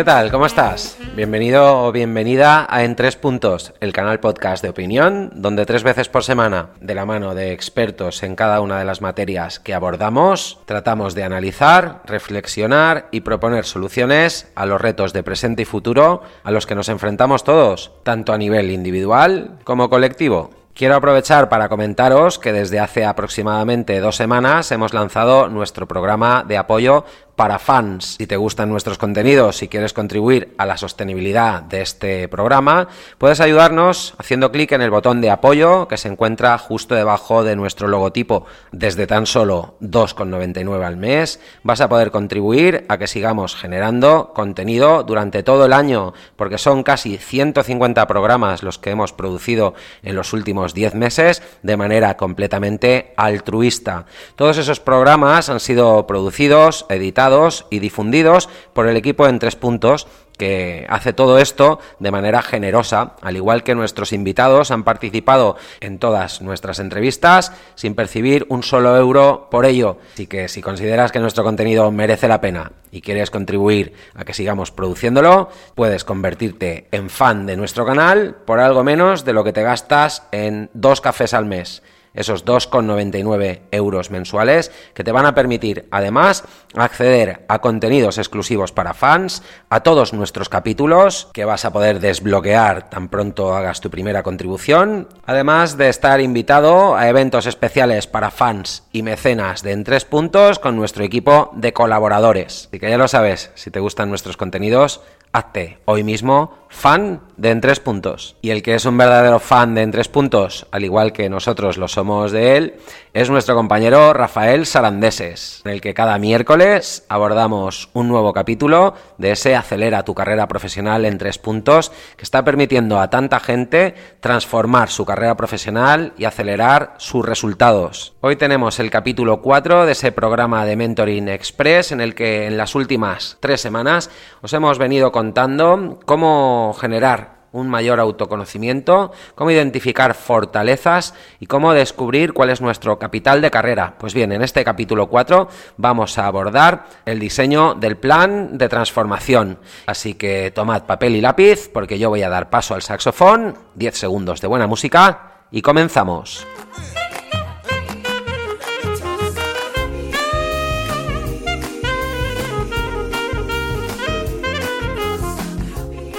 ¿Qué tal? ¿Cómo estás? Bienvenido o bienvenida a En Tres Puntos, el canal podcast de opinión, donde tres veces por semana, de la mano de expertos en cada una de las materias que abordamos, tratamos de analizar, reflexionar y proponer soluciones a los retos de presente y futuro a los que nos enfrentamos todos, tanto a nivel individual como colectivo. Quiero aprovechar para comentaros que desde hace aproximadamente dos semanas hemos lanzado nuestro programa de apoyo para fans. Si te gustan nuestros contenidos y quieres contribuir a la sostenibilidad de este programa, puedes ayudarnos haciendo clic en el botón de apoyo que se encuentra justo debajo de nuestro logotipo. Desde tan solo 2,99 al mes vas a poder contribuir a que sigamos generando contenido durante todo el año, porque son casi 150 programas los que hemos producido en los últimos 10 meses de manera completamente altruista. Todos esos programas han sido producidos, editados, y difundidos por el equipo en tres puntos que hace todo esto de manera generosa, al igual que nuestros invitados han participado en todas nuestras entrevistas sin percibir un solo euro por ello. Así que si consideras que nuestro contenido merece la pena y quieres contribuir a que sigamos produciéndolo, puedes convertirte en fan de nuestro canal por algo menos de lo que te gastas en dos cafés al mes esos 2,99 euros mensuales que te van a permitir además acceder a contenidos exclusivos para fans, a todos nuestros capítulos que vas a poder desbloquear tan pronto hagas tu primera contribución, además de estar invitado a eventos especiales para fans y mecenas de en tres puntos con nuestro equipo de colaboradores. Así que ya lo sabes, si te gustan nuestros contenidos, hazte hoy mismo fan de En Tres Puntos. Y el que es un verdadero fan de En Tres Puntos, al igual que nosotros lo somos de él, es nuestro compañero Rafael Sarandeses, en el que cada miércoles abordamos un nuevo capítulo de ese Acelera tu carrera profesional en tres puntos que está permitiendo a tanta gente transformar su carrera profesional y acelerar sus resultados. Hoy tenemos el capítulo 4 de ese programa de Mentoring Express en el que en las últimas tres semanas os hemos venido contando cómo generar un mayor autoconocimiento, cómo identificar fortalezas y cómo descubrir cuál es nuestro capital de carrera. Pues bien, en este capítulo 4 vamos a abordar el diseño del plan de transformación. Así que tomad papel y lápiz porque yo voy a dar paso al saxofón, 10 segundos de buena música y comenzamos.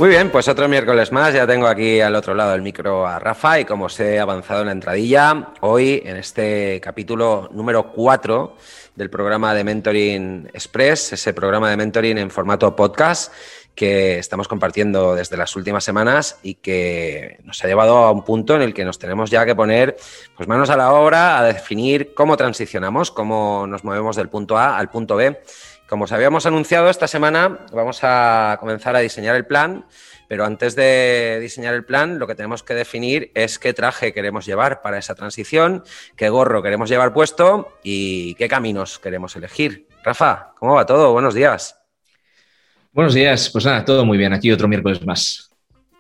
Muy bien, pues otro miércoles más. Ya tengo aquí al otro lado del micro a Rafa y como os he avanzado en la entradilla, hoy en este capítulo número 4 del programa de Mentoring Express, ese programa de mentoring en formato podcast que estamos compartiendo desde las últimas semanas y que nos ha llevado a un punto en el que nos tenemos ya que poner pues manos a la obra a definir cómo transicionamos, cómo nos movemos del punto A al punto B como os habíamos anunciado, esta semana vamos a comenzar a diseñar el plan, pero antes de diseñar el plan, lo que tenemos que definir es qué traje queremos llevar para esa transición, qué gorro queremos llevar puesto y qué caminos queremos elegir. Rafa, ¿cómo va todo? Buenos días. Buenos días, pues nada, todo muy bien. Aquí otro miércoles más.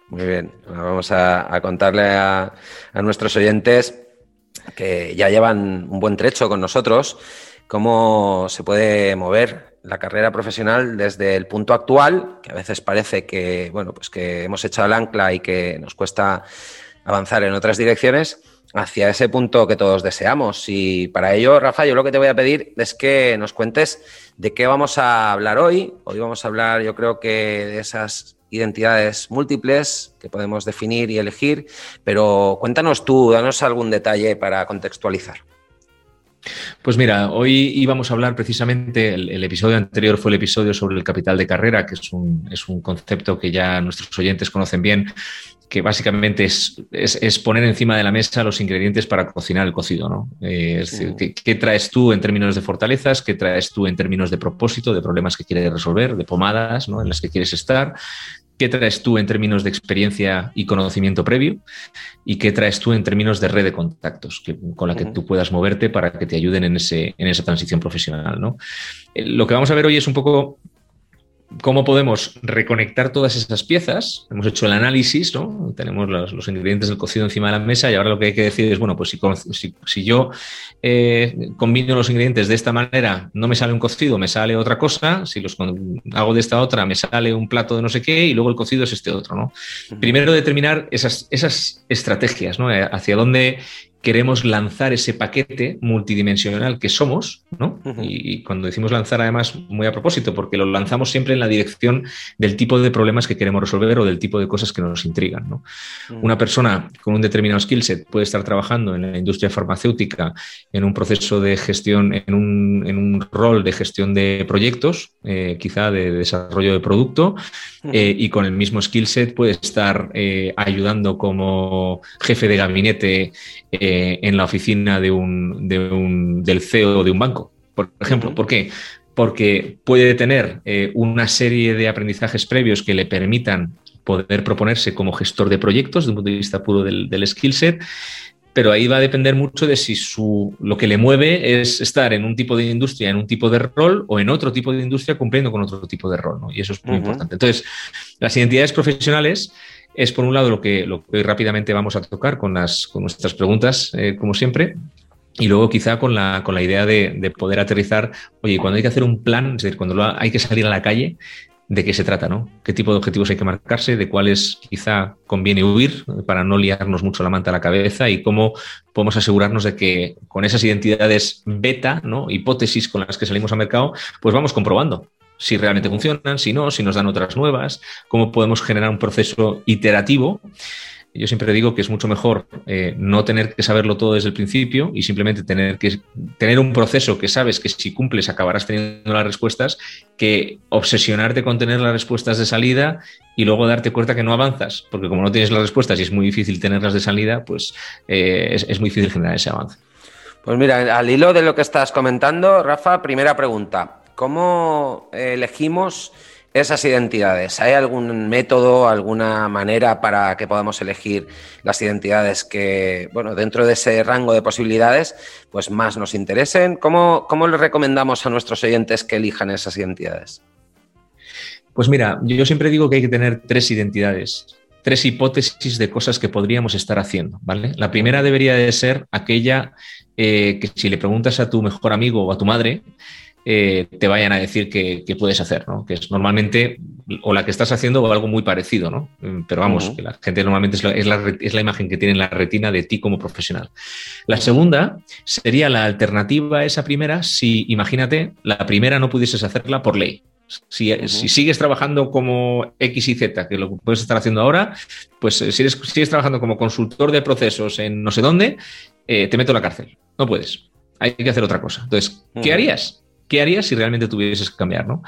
Muy bien, vamos a, contarle a nuestros oyentes que ya llevan un buen trecho con nosotros, cómo se puede mover la carrera profesional desde el punto actual, que a veces parece que, bueno, pues que hemos echado el ancla y que nos cuesta avanzar en otras direcciones, hacia ese punto que todos deseamos. Y para ello, Rafa, yo lo que te voy a pedir es que nos cuentes de qué vamos a hablar hoy. Hoy vamos a hablar, yo creo que de esas identidades múltiples que podemos definir y elegir, pero cuéntanos tú, danos algún detalle para contextualizar. Pues mira, hoy íbamos a hablar precisamente, el, episodio anterior fue el episodio sobre el capital de carrera, que es un, es un concepto que ya nuestros oyentes conocen bien, que básicamente es, es, poner encima de la mesa los ingredientes para cocinar el cocido, ¿no? Eh, es decir, ¿qué, ¿qué, traes tú en términos de fortalezas? ¿Qué traes tú en términos de propósito, de problemas que quieres resolver, de pomadas ¿no? en las que quieres estar? ¿Qué traes tú en términos de experiencia y conocimiento previo? ¿Y qué traes tú en términos de red de contactos con la que tú puedas moverte para que te ayuden en, ese, en esa transición profesional? ¿no? Eh, lo que vamos a ver hoy es un poco cómo podemos reconectar todas esas piezas. Hemos hecho el análisis, ¿no? Tenemos los, ingredientes del cocido encima de la mesa y ahora lo que hay que decir es, bueno, pues si, si, yo eh, combino los ingredientes de esta manera, no me sale un cocido, me sale otra cosa. Si los hago de esta otra, me sale un plato de no sé qué y luego el cocido es este otro, ¿no? Primero determinar esas, esas estrategias, ¿no? Eh, hacia dónde queremos lanzar ese paquete multidimensional que somos, ¿no? y, cuando decimos lanzar, además, muy a propósito, porque lo lanzamos siempre en la dirección del tipo de problemas que queremos resolver o del tipo de cosas que nos intrigan, ¿no? Una persona con un determinado skill set puede estar trabajando en la industria farmacéutica, en un proceso de gestión, en un, en un rol de gestión de proyectos, eh, quizá de desarrollo de producto, eh, y con el mismo skill set puede estar eh, ayudando como jefe de gabinete en la oficina de un, de un, del CEO de un banco, por ejemplo. ¿Por qué? Porque puede tener una serie de aprendizajes previos que le permitan poder proponerse como gestor de proyectos desde un punto de vista puro del, del skill set pero ahí va a depender mucho de si su, lo que le mueve es estar en un tipo de industria, en un tipo de rol o en otro tipo de industria cumpliendo con otro tipo de rol. Y eso es muy importante. Entonces, las identidades profesionales es por un lado lo que, lo que rápidamente vamos a tocar con, nuestras preguntas, eh, como siempre. Y luego quizá con la, idea de, de, poder aterrizar, oye, cuando hay que hacer un plan, es decir, cuando hay que salir a la calle, de qué se trata, ¿no? ¿Qué tipo de objetivos hay que marcarse? ¿De cuáles quizá conviene huir para no liarnos mucho la manta a la cabeza? ¿Y cómo podemos asegurarnos de que con esas identidades beta, ¿no? Hipótesis con las que salimos al mercado, pues vamos comprobando si realmente funcionan, si no, si nos dan otras nuevas, cómo podemos generar un proceso iterativo yo siempre digo que es mucho mejor eh, no tener que saberlo todo desde el principio y simplemente tener que tener un proceso que sabes que si cumples acabarás teniendo las respuestas, que obsesionarte con tener las respuestas de salida y luego darte cuenta que no avanzas, porque como no tienes las respuestas y es muy difícil tenerlas de salida, pues eh, es, es muy difícil generar ese avance. Pues mira, al hilo de lo que estás comentando, Rafa, primera pregunta. ¿Cómo elegimos esas identidades. ¿Hay algún método, alguna manera para que podamos elegir las identidades que, bueno, dentro de ese rango de posibilidades, pues más nos interesen? ¿Cómo, cómo les recomendamos a nuestros oyentes que elijan esas identidades? Pues mira, yo siempre digo que hay que tener tres identidades, tres hipótesis de cosas que podríamos estar haciendo, ¿vale? La primera debería de ser aquella eh, que si le preguntas a tu mejor amigo o a tu madre, eh, te vayan a decir que, puedes hacer, ¿no? Que es normalmente o la que estás haciendo o algo muy parecido, ¿no? Mm, pero vamos, que la gente normalmente es la, es, la, imagen que tiene en la retina de ti como profesional. La segunda sería la alternativa a esa primera si, imagínate, la primera no pudieses hacerla por ley. Si, sigues trabajando como X y Z, que lo puedes estar haciendo ahora, pues eh, si sigues trabajando como consultor de procesos en no sé dónde, eh, te meto en la cárcel. No puedes. Hay que hacer otra cosa. Entonces, ¿qué harías? ¿Qué harías si realmente tuvieses que cambiar? ¿no?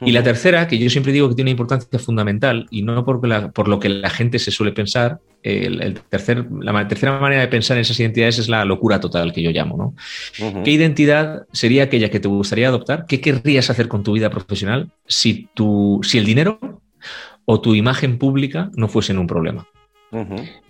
Y la tercera, que yo siempre digo que tiene una importancia fundamental y no por, por lo que la gente se suele pensar, el, tercer, la tercera manera de pensar en esas identidades es la locura total que yo llamo. ¿no? ¿Qué identidad sería aquella que te gustaría adoptar? ¿Qué querrías hacer con tu vida profesional si, tu, si el dinero o tu imagen pública no fuesen un problema?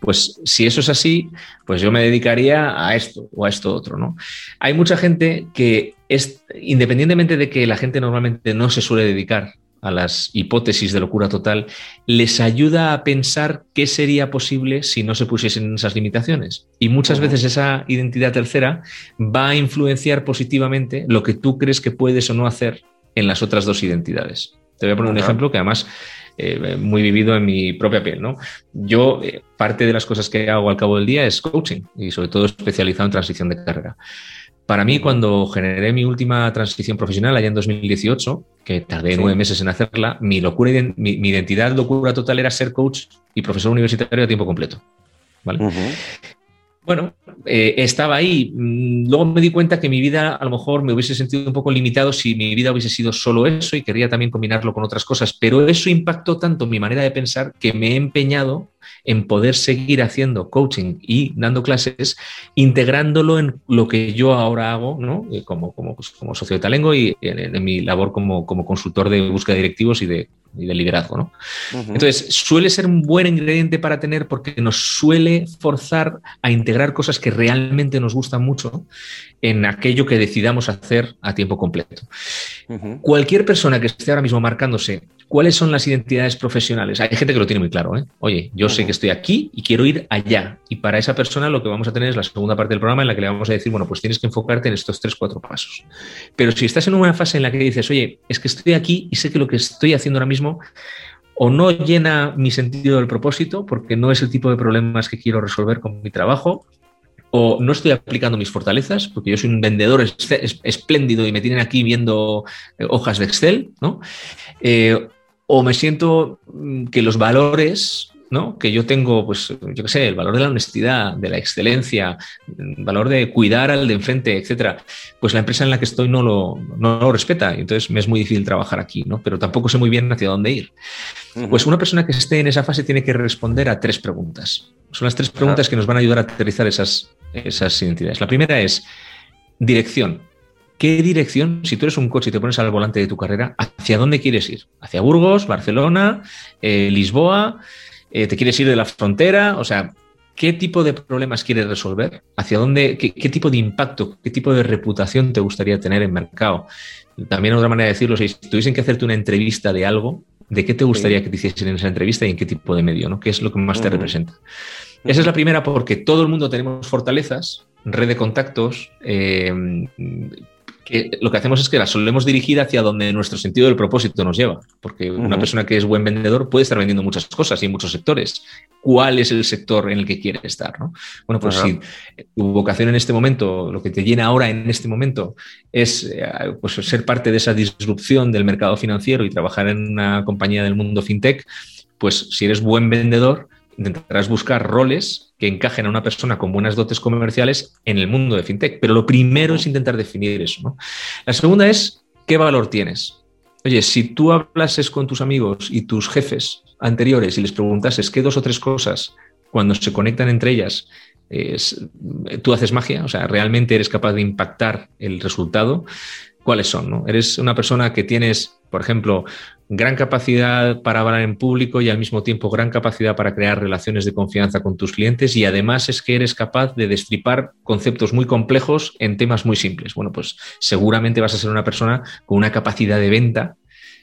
Pues si eso es así, pues yo me dedicaría a esto o a esto otro, ¿no? Hay mucha gente que es, independientemente de que la gente normalmente no se suele dedicar a las hipótesis de locura total, les ayuda a pensar qué sería posible si no se pusiesen esas limitaciones. Y muchas veces esa identidad tercera va a influenciar positivamente lo que tú crees que puedes o no hacer en las otras dos identidades. Te voy a poner un ejemplo que además eh, muy vivido en mi propia piel. ¿no? Yo, eh, parte de las cosas que hago al cabo del día es coaching y sobre todo especializado en transición de carrera. Para mí, cuando generé mi última transición profesional allá en 2018, que tardé nueve meses en hacerla, mi locura, mi, identidad locura total era ser coach y profesor universitario a tiempo completo. ¿vale? Bueno, eh, estaba ahí. Mm, luego me di cuenta que mi vida a lo mejor me hubiese sentido un poco limitado si mi vida hubiese sido solo eso y quería también combinarlo con otras cosas. Pero eso impactó tanto mi manera de pensar que me he empeñado en poder seguir haciendo coaching y dando clases, integrándolo en lo que yo ahora hago, ¿no? Eh, como, como, pues, como socio de Talengo y en, mi labor como, como consultor de búsqueda de directivos y de y de liderazgo. ¿no? Entonces, suele ser un buen ingrediente para tener porque nos suele forzar a integrar cosas que realmente nos gustan mucho en aquello que decidamos hacer a tiempo completo. Cualquier persona que esté ahora mismo marcándose cuáles son las identidades profesionales, hay gente que lo tiene muy claro, ¿eh? Oye, yo sé que estoy aquí y quiero ir allá. Y para esa persona lo que vamos a tener es la segunda parte del programa en la que le vamos a decir, bueno, pues tienes que enfocarte en estos tres, cuatro pasos. Pero si estás en una fase en la que dices, oye, es que estoy aquí y sé que lo que estoy haciendo ahora mismo o no llena mi sentido del propósito, porque no es el tipo de problemas que quiero resolver con mi trabajo, o no estoy aplicando mis fortalezas, porque yo soy un vendedor espléndido y me tienen aquí viendo eh, hojas de Excel, ¿no? Eh, o me siento mm, que los valores ¿no? que yo tengo, pues, yo qué sé, el valor de la honestidad, de la excelencia, el valor de cuidar al de enfrente, etcétera, pues la empresa en la que estoy no lo, no lo respeta. Y entonces me es muy difícil trabajar aquí, ¿no? Pero tampoco sé muy bien hacia dónde ir. Pues una persona que esté en esa fase tiene que responder a tres preguntas. Son las tres preguntas que nos van a ayudar a aterrizar esas, esas identidades. La primera es dirección. ¿Qué dirección, si tú eres un coche y te pones al volante de tu carrera, hacia dónde quieres ir? ¿Hacia Burgos, Barcelona, eh, Lisboa? Eh, ¿Te quieres ir de la frontera? O sea, ¿qué tipo de problemas quieres resolver? ¿Hacia dónde? Qué, tipo de impacto, qué tipo de reputación te gustaría tener en mercado? También otra manera de decirlo, si tuviesen que hacerte una entrevista de algo, ¿de qué te gustaría que te hiciesen en esa entrevista y en qué tipo de medio? ¿no? ¿Qué es lo que más te representa? Esa es la primera porque todo el mundo tenemos fortalezas, red de contactos, eh, que lo que hacemos es que la solemos dirigir hacia donde nuestro sentido del propósito nos lleva, porque una persona que es buen vendedor puede estar vendiendo muchas cosas y en muchos sectores. ¿Cuál es el sector en el que quiere estar? ¿no? Bueno, pues si tu vocación en este momento, lo que te llena ahora en este momento es eh, pues, ser parte de esa disrupción del mercado financiero y trabajar en una compañía del mundo fintech, pues si eres buen vendedor, intentarás buscar roles que encajen a una persona con buenas dotes comerciales en el mundo de fintech. Pero lo primero es intentar definir eso. La segunda es qué valor tienes. Oye, si tú hablases con tus amigos y tus jefes anteriores y les preguntases qué dos o tres cosas cuando se conectan entre ellas tú haces magia, o sea, realmente eres capaz de impactar el resultado, ¿cuáles son? ¿no? Eres una persona que tienes, por ejemplo, gran capacidad para hablar en público y al mismo tiempo gran capacidad para crear relaciones de confianza con tus clientes y además es que eres capaz de destripar conceptos muy complejos en temas muy simples. Bueno, pues seguramente vas a ser una persona con una capacidad de venta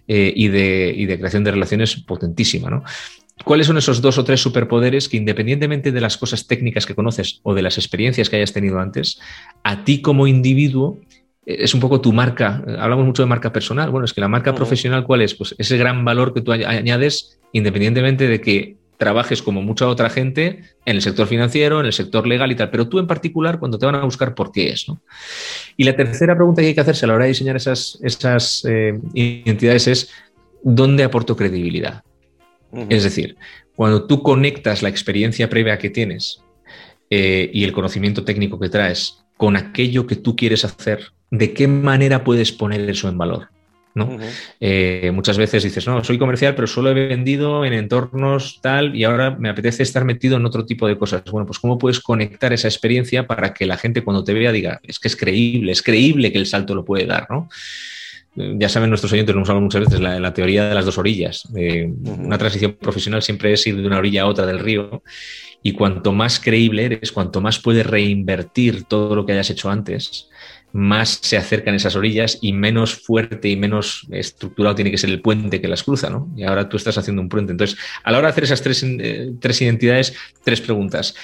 eh, y, de, y, de, creación de relaciones potentísima, ¿no? ¿Cuáles son esos dos o tres superpoderes que independientemente de las cosas técnicas que conoces o de las experiencias que hayas tenido antes, a ti como individuo es un poco tu marca. Hablamos mucho de marca personal. Bueno, es que la marca profesional, ¿cuál es? Pues ese gran valor que tú añades, independientemente de que trabajes como mucha otra gente en el sector financiero, en el sector legal y tal, pero tú en particular cuando te van a buscar por qué es. ¿no? Y la tercera pregunta que hay que hacerse a la hora de diseñar esas, esas eh, identidades es, ¿dónde aporto credibilidad? Es decir, cuando tú conectas la experiencia previa que tienes eh, y el conocimiento técnico que traes con aquello que tú quieres hacer de qué manera puedes poner eso en valor. ¿no? Eh, muchas veces dices, no, soy comercial, pero solo he vendido en entornos tal y ahora me apetece estar metido en otro tipo de cosas. Bueno, pues ¿cómo puedes conectar esa experiencia para que la gente cuando te vea diga, es que es creíble, es creíble que el salto lo puede dar, ¿no? Eh, ya saben nuestros oyentes, lo hemos hablado muchas veces, la, teoría de las dos orillas. Eh, una transición profesional siempre es ir de una orilla a otra del río y cuanto más creíble eres, cuanto más puedes reinvertir todo lo que hayas hecho antes, más se acercan esas orillas y menos fuerte y menos estructurado tiene que ser el puente que las cruza, ¿no? Y ahora tú estás haciendo un puente. Entonces, a la hora de hacer esas tres, eh, tres identidades, tres preguntas.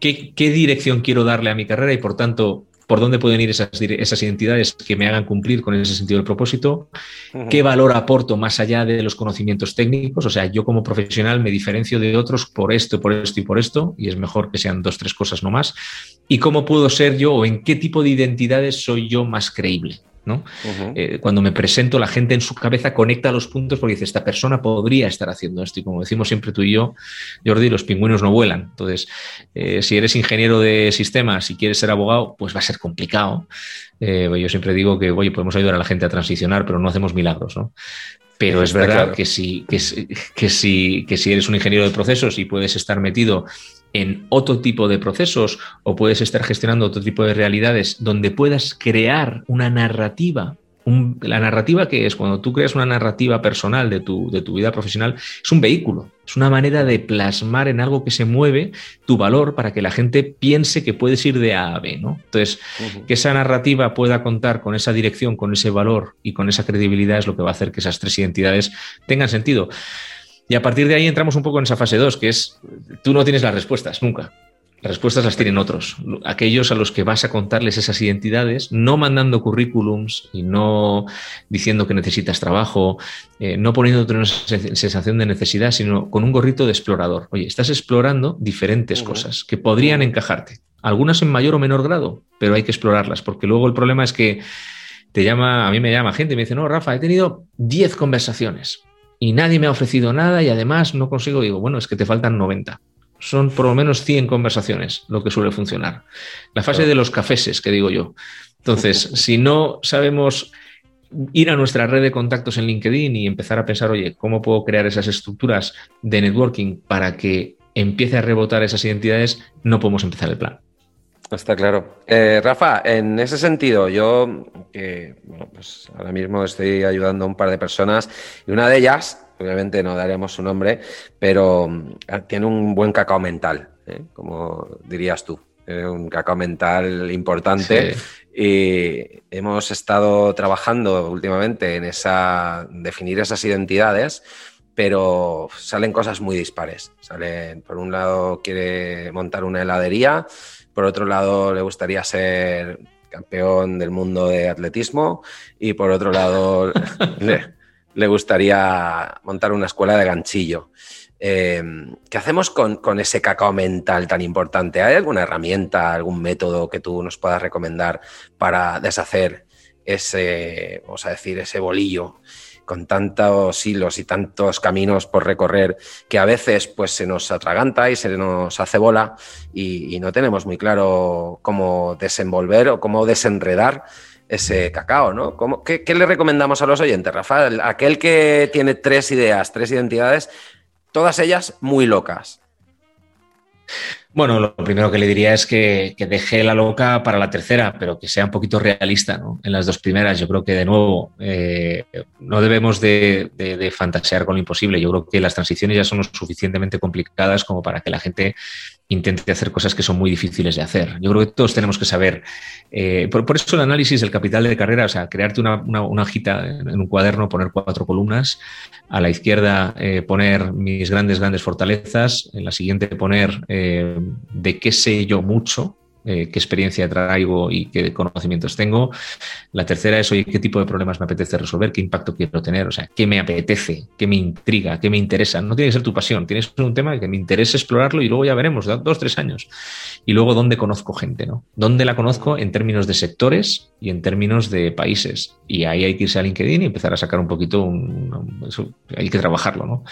¿Qué, ¿Qué, dirección quiero darle a mi carrera y por tanto por dónde pueden ir esas, esas, identidades que me hagan cumplir con ese sentido del propósito, qué valor aporto más allá de los conocimientos técnicos, o sea, yo como profesional me diferencio de otros por esto, por esto y por esto, y es mejor que sean dos, tres cosas no más, y cómo puedo ser yo o en qué tipo de identidades soy yo más creíble. Eh, cuando me presento, la gente en su cabeza conecta los puntos porque dice, esta persona podría estar haciendo esto. Y como decimos siempre tú y yo, Jordi, los pingüinos no vuelan. Entonces, eh, si eres ingeniero de sistemas y quieres ser abogado, pues va a ser complicado. Eh, yo siempre digo que, oye, podemos ayudar a la gente a transicionar, pero no hacemos milagros, ¿no? Pero es verdad que, si, que, que, si, que si eres un ingeniero de procesos y puedes estar metido en otro tipo de procesos o puedes estar gestionando otro tipo de realidades donde puedas crear una narrativa la narrativa que es, cuando tú creas una narrativa personal de tu, de tu vida profesional, es un vehículo, es una manera de plasmar en algo que se mueve tu valor para que la gente piense que puedes ir de A a B, ¿no? Entonces, que esa narrativa pueda contar con esa dirección, con ese valor y con esa credibilidad es lo que va a hacer que esas tres identidades tengan sentido. Y a partir de ahí entramos un poco en esa fase 2, que es, tú no tienes las respuestas, nunca. Las respuestas las tienen otros, aquellos a los que vas a contarles esas identidades, no mandando currículums y no diciendo que necesitas trabajo, eh, no poniéndote una sensación de necesidad, sino con un gorrito de explorador. Oye, estás explorando diferentes cosas que podrían encajarte, algunas en mayor o menor grado, pero hay que explorarlas, porque luego el problema es que te llama, a mí me llama gente y me dice, no, Rafa, he tenido 10 conversaciones y nadie me ha ofrecido nada y además no consigo, digo, bueno, es que te faltan 90 son por lo menos 100 conversaciones lo que suele funcionar. La fase de los cafeses, que digo yo. Entonces, si no sabemos ir a nuestra red de contactos en LinkedIn y empezar a pensar, oye, ¿cómo puedo crear esas estructuras de networking para que empiece a rebotar esas identidades? No podemos empezar el plan. Está claro. Eh, Rafa, en ese sentido, yo que pues ahora mismo estoy ayudando a un par de personas y una de ellas obviamente no daremos su nombre, pero mm, tiene un buen cacao mental, ¿eh? como dirías tú. un cacao mental importante y hemos estado trabajando últimamente en esa definir esas identidades pero salen cosas muy dispares. Salen, por un lado quiere montar una heladería, por otro lado le gustaría ser campeón del mundo de atletismo y por otro lado le gustaría montar una escuela de ganchillo. Eh, ¿Qué hacemos con, ese cacao mental tan importante? ¿Hay alguna herramienta, algún método que tú nos puedas recomendar para deshacer ese, vamos a decir, ese bolillo con tantos hilos y tantos caminos por recorrer que a veces pues se nos atraganta y se nos hace bola y, no tenemos muy claro cómo desenvolver o cómo desenredar ese cacao, ¿no? qué, le recomendamos a los oyentes, Rafael? Aquel que tiene tres ideas, tres identidades, todas ellas muy locas. Bueno, lo primero que le diría es que, deje la loca para la tercera, pero que sea un poquito realista ¿no? en las dos primeras. Yo creo que, de nuevo, eh, no debemos de, de, fantasear con lo imposible. Yo creo que las transiciones ya son lo suficientemente complicadas como para que la gente intente hacer cosas que son muy difíciles de hacer. Yo creo que todos tenemos que saber. Eh, por, eso el análisis del capital de carrera, o sea, crearte una, hojita en un cuaderno, poner cuatro columnas, a la izquierda eh, poner mis grandes, grandes fortalezas, en la siguiente poner eh, de qué sé yo mucho, eh, qué experiencia traigo y qué conocimientos tengo. La tercera es, oye, qué tipo de problemas me apetece resolver, qué impacto quiero tener, o sea, qué me apetece, qué me intriga, qué me interesa. No tiene que ser tu pasión, tienes que ser un tema que me interesa explorarlo y luego ya veremos, dos, tres años. Y luego, ¿dónde conozco gente? ¿no? ¿Dónde la conozco en términos de sectores y en términos de países? Y ahí hay que irse a LinkedIn y empezar a sacar un poquito, eso, hay que trabajarlo, ¿no?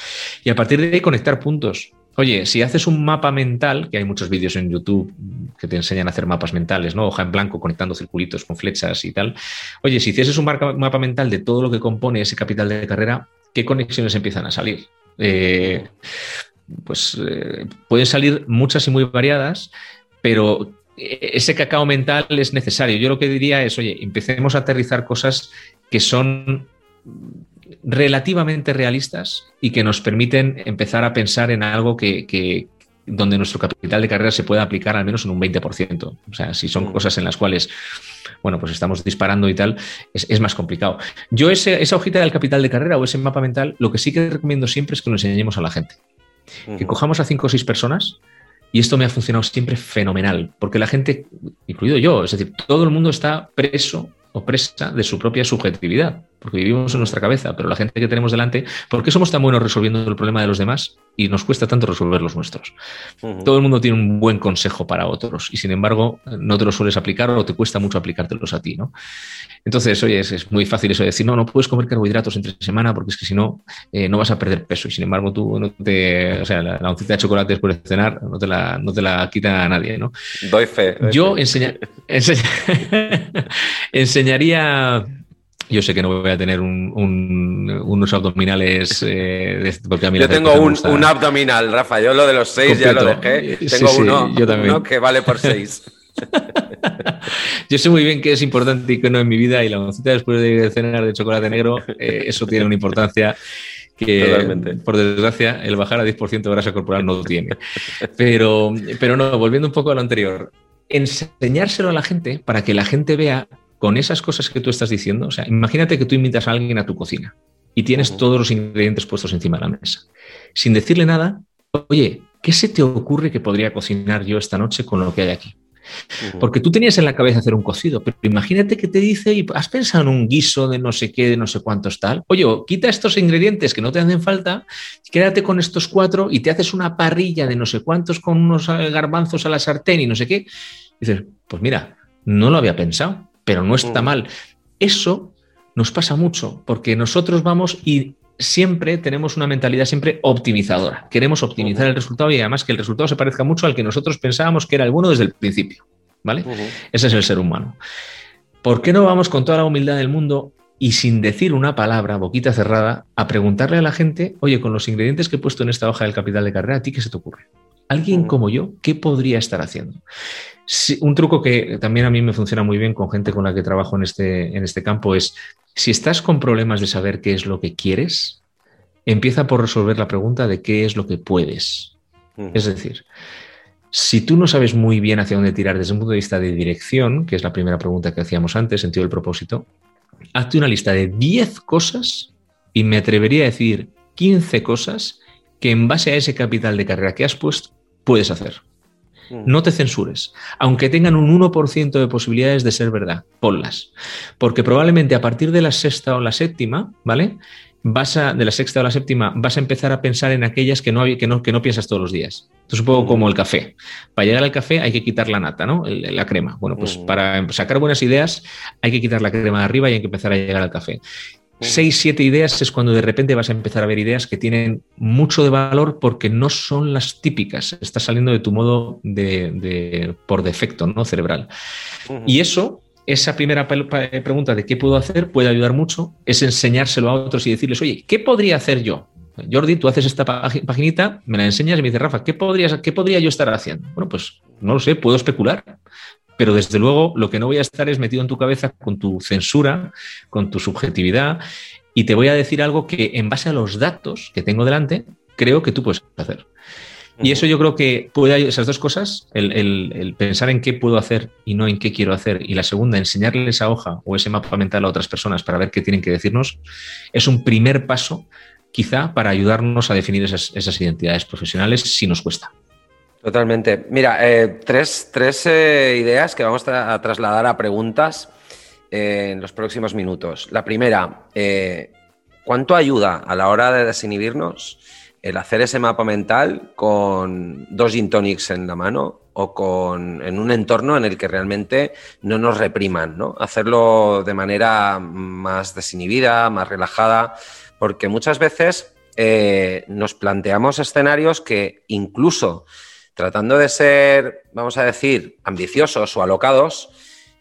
Y a partir de ahí conectar puntos. Oye, si haces un mapa mental, que hay muchos vídeos en YouTube que te enseñan a hacer mapas mentales, ¿no? Hoja en blanco conectando circulitos con flechas y tal. Oye, si hicieses un mapa mental de todo lo que compone ese capital de carrera, ¿qué conexiones empiezan a salir? Eh, pues eh, pueden salir muchas y muy variadas, pero ese cacao mental es necesario. Yo lo que diría es, oye, empecemos a aterrizar cosas que son relativamente realistas y que nos permiten empezar a pensar en algo que, donde nuestro capital de carrera se pueda aplicar al menos en un 20%. O sea, si son mm. cosas en las cuales, bueno, pues estamos disparando y tal, es, más complicado. Yo esa hojita del capital de carrera o ese mapa mental, lo que sí que recomiendo siempre es que lo enseñemos a la gente. Que cojamos a cinco o seis personas y esto me ha funcionado siempre fenomenal, porque la gente, incluido yo, es decir, todo el mundo está preso o presa de su propia subjetividad porque vivimos en nuestra cabeza, pero la gente que tenemos delante, ¿por qué somos tan buenos resolviendo el problema de los demás y nos cuesta tanto resolver los nuestros? Todo el mundo tiene un buen consejo para otros y sin embargo no te lo sueles aplicar o te cuesta mucho aplicártelos a ti, ¿no? Entonces, oye, es, muy fácil eso de decir, no, no puedes comer carbohidratos entre semana porque es que si no, eh, no vas a perder peso y sin embargo tú no te, o sea, la, oncita de chocolate después de cenar no te la, no te la quita a nadie, ¿no? Doy fe. Yo enseñaría yo sé que no voy a tener unos abdominales eh, porque a mí Yo tengo un, abdominal, Rafa. Yo lo de los seis ya lo dejé. Tengo uno, que vale por seis. Yo sé muy bien que es importante y que no en mi vida y la moncita después de cenar de chocolate negro, eh, eso tiene una importancia que por desgracia el bajar a 10% de grasa corporal no tiene. Pero, pero no, volviendo un poco a lo anterior, enseñárselo a la gente para que la gente vea con esas cosas que tú estás diciendo. O sea, imagínate que tú invitas a alguien a tu cocina y tienes todos los ingredientes puestos encima de la mesa. Sin decirle nada, oye, ¿qué se te ocurre que podría cocinar yo esta noche con lo que hay aquí? Porque tú tenías en la cabeza hacer un cocido, pero imagínate que te dice, y has pensado en un guiso de no sé qué, de no sé cuántos tal. Oye, quita estos ingredientes que no te hacen falta, quédate con estos cuatro y te haces una parrilla de no sé cuántos con unos eh, garbanzos a la sartén y no sé qué. dices, pues mira, no lo había pensado, pero no está mal. Eso nos pasa mucho, porque nosotros vamos y siempre tenemos una mentalidad siempre optimizadora. Queremos optimizar el resultado y además que el resultado se parezca mucho al que nosotros pensábamos que era el bueno desde el principio. ¿Vale? Ese es el ser humano. ¿Por qué no vamos con toda la humildad del mundo y sin decir una palabra, boquita cerrada, a preguntarle a la gente, oye, con los ingredientes que he puesto en esta hoja del capital de carrera, ¿a ti qué se te ocurre? Alguien como yo, ¿qué podría estar haciendo? Un truco que también a mí me funciona muy bien con gente con la que trabajo en este, en este campo es si estás con problemas de saber qué es lo que quieres, empieza por resolver la pregunta de qué es lo que puedes. Es decir, si tú no sabes muy bien hacia dónde tirar desde un punto de vista de dirección, que es la primera pregunta que hacíamos antes, sentido del propósito, hazte una lista de 10 cosas y me atrevería a decir 15 cosas que en base a ese capital de carrera que has puesto puedes hacer. Mm. No te censures. Aunque tengan un 1% de posibilidades de ser verdad, ponlas. Porque probablemente a partir de la sexta o la séptima, ¿vale? Vas a, de la sexta o la séptima, vas a empezar a pensar en aquellas que no, que no, que no piensas todos los días. Esto es un poco mm. como el café. Para llegar al café hay que quitar la nata, ¿no? la crema. Bueno, pues mm. para sacar buenas ideas hay que quitar la crema de arriba y hay que empezar a llegar al café seis, siete ideas es cuando de repente vas a empezar a ver ideas que tienen mucho de valor porque no son las típicas. Estás saliendo de tu modo de, por defecto, ¿no? Cerebral. Y eso, esa primera pregunta de qué puedo hacer puede ayudar mucho, es enseñárselo a otros y decirles, oye, ¿qué podría hacer yo? Jordi, tú haces esta paginita, me la enseñas y me dice, Rafa, ¿qué, podrías, ¿qué podría yo estar haciendo? Bueno, pues no lo sé, puedo especular pero desde luego lo que no voy a estar es metido en tu cabeza con tu censura, con tu subjetividad, y te voy a decir algo que en base a los datos que tengo delante, creo que tú puedes hacer. Y eso yo creo que puede, esas dos cosas, el, pensar en qué puedo hacer y no en qué quiero hacer, y la segunda, enseñarle esa hoja o ese mapa mental a otras personas para ver qué tienen que decirnos, es un primer paso quizá para ayudarnos a definir esas, esas identidades profesionales si nos cuesta. Totalmente. Mira, eh, tres, eh, ideas que vamos a, trasladar a preguntas eh, en los próximos minutos. La primera, ¿cuánto ayuda a la hora de desinhibirnos el hacer ese mapa mental con dos gin tonics en la mano o con, en un entorno en el que realmente no nos repriman, ¿no? Hacerlo de manera más desinhibida, más relajada, porque muchas veces nos planteamos escenarios que incluso tratando de ser, vamos a decir, ambiciosos o alocados,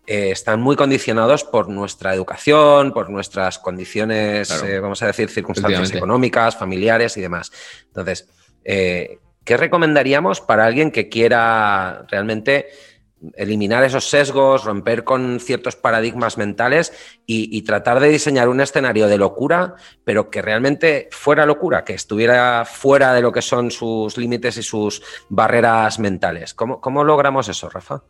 eh, están muy condicionados por nuestra educación, por nuestras condiciones, eh, vamos a decir, circunstancias económicas, familiares y demás. Entonces, eh, ¿qué recomendaríamos para alguien que quiera realmente eliminar esos sesgos, romper con ciertos paradigmas mentales y, tratar de diseñar un escenario de locura, pero que realmente fuera locura, que estuviera fuera de lo que son sus límites y sus barreras mentales. ¿Cómo, logramos eso, Rafa?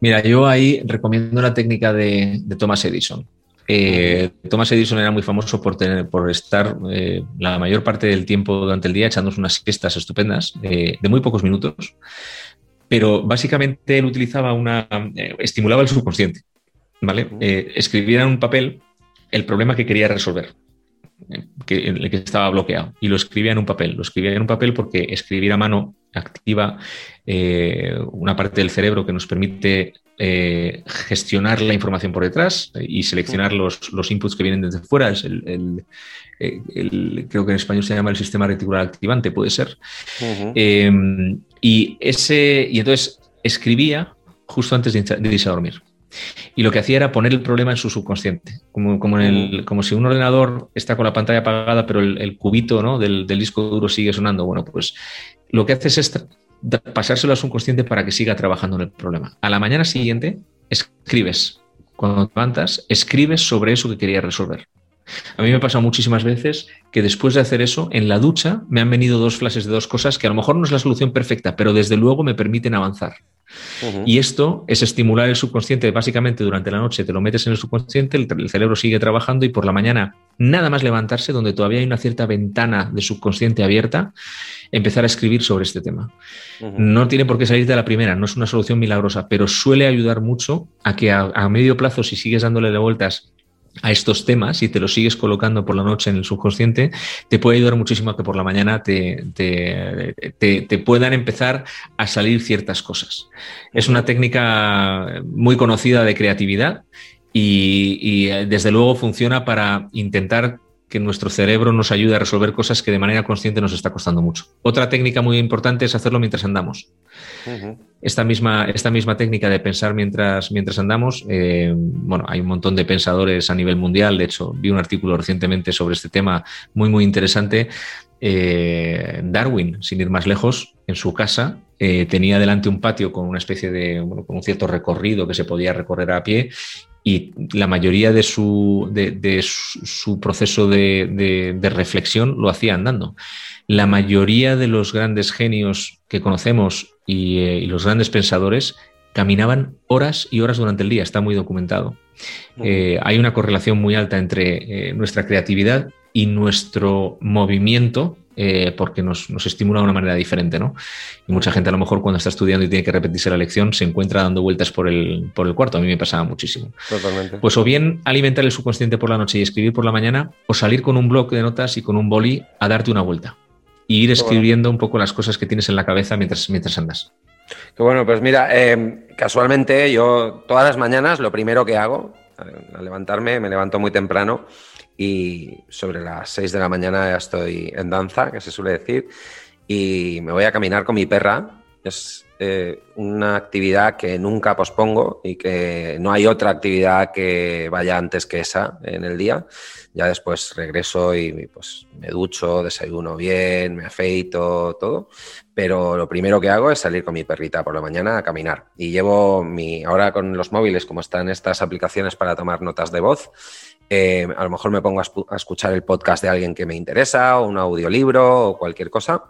Mira, yo ahí recomiendo la técnica de, Thomas Edison. Eh, Thomas Edison era muy famoso por, tener, por estar eh, la mayor parte del tiempo durante el día echándonos unas siestas estupendas eh, de muy pocos minutos pero básicamente él utilizaba una, eh, estimulaba el subconsciente, ¿vale? Eh, escribía en un papel el problema que quería resolver, eh, que, el que estaba bloqueado, y lo escribía en un papel. Lo escribía en un papel porque escribir a mano activa una parte del cerebro que nos permite gestionar la información por detrás y seleccionar los, los, inputs que vienen desde fuera. Es el, creo que en español se llama el sistema reticular activante, puede ser. Y, ese, y entonces escribía justo antes de irse a dormir. Y lo que hacía era poner el problema en su subconsciente, como, como, en el, como si un ordenador está con la pantalla apagada, pero el, cubito ¿no? del, disco duro sigue sonando. Bueno, pues lo que haces es pasárselo a su subconsciente para que siga trabajando en el problema. A la mañana siguiente, escribes. Cuando te levantas, escribes sobre eso que querías resolver. A mí me ha pasado muchísimas veces que después de hacer eso, en la ducha me han venido dos flashes de dos cosas que a lo mejor no es la solución perfecta, pero desde luego me permiten avanzar. Y esto es estimular el subconsciente. Básicamente durante la noche te lo metes en el subconsciente, el, cerebro sigue trabajando y por la mañana nada más levantarse, donde todavía hay una cierta ventana de subconsciente abierta, empezar a escribir sobre este tema. No tiene por qué salir de la primera, no es una solución milagrosa, pero suele ayudar mucho a que a, medio plazo, si sigues dándole vueltas a estos temas y te los sigues colocando por la noche en el subconsciente, te puede ayudar muchísimo a que por la mañana te, te, puedan empezar a salir ciertas cosas. Es una técnica muy conocida de creatividad y, y desde luego funciona para intentar que nuestro cerebro nos ayude a resolver cosas que de manera consciente nos está costando mucho. Otra técnica muy importante es hacerlo mientras andamos. esta, misma, esta misma técnica de pensar mientras, mientras andamos, eh, bueno, hay un montón de pensadores a nivel mundial, de hecho, vi un artículo recientemente sobre este tema muy, muy interesante. Eh, Darwin, sin ir más lejos, en su casa eh, tenía delante un patio con una especie de, bueno, con un cierto recorrido que se podía recorrer a pie y la mayoría de su, de, su proceso de, reflexión lo hacía andando. La mayoría de los grandes genios que conocemos y, eh, los grandes pensadores caminaban horas y horas durante el día, está muy documentado. Eh, hay una correlación muy alta entre eh, nuestra creatividad y nuestro movimiento eh, porque nos, estimula de una manera diferente, ¿no? Y mucha gente a lo mejor cuando está estudiando y tiene que repetirse la lección se encuentra dando vueltas por el, por el cuarto. A mí me pasaba muchísimo. Totalmente. Pues o bien alimentar el subconsciente por la noche y escribir por la mañana, o salir con un bloc de notas y con un boli a darte una vuelta. Y ir escribiendo un poco las cosas que tienes en la cabeza mientras, mientras andas. Qué bueno, pues mira, eh, casualmente yo todas las mañanas lo primero que hago, al levantarme, me levanto muy temprano, sobre las 6 de la mañana ya estoy en danza, que se suele decir, y me voy a caminar con mi perra. Es eh, una actividad que nunca pospongo y que no hay otra actividad que vaya antes que esa en el día. Ya después regreso y pues me ducho, desayuno bien, me afeito, todo. Pero lo primero que hago es salir con mi perrita por la mañana a caminar. Y llevo mi, ahora con los móviles, como están estas aplicaciones para tomar notas de voz, eh, a lo mejor me pongo a, escuchar el podcast de alguien que me interesa, o un audiolibro, o cualquier cosa.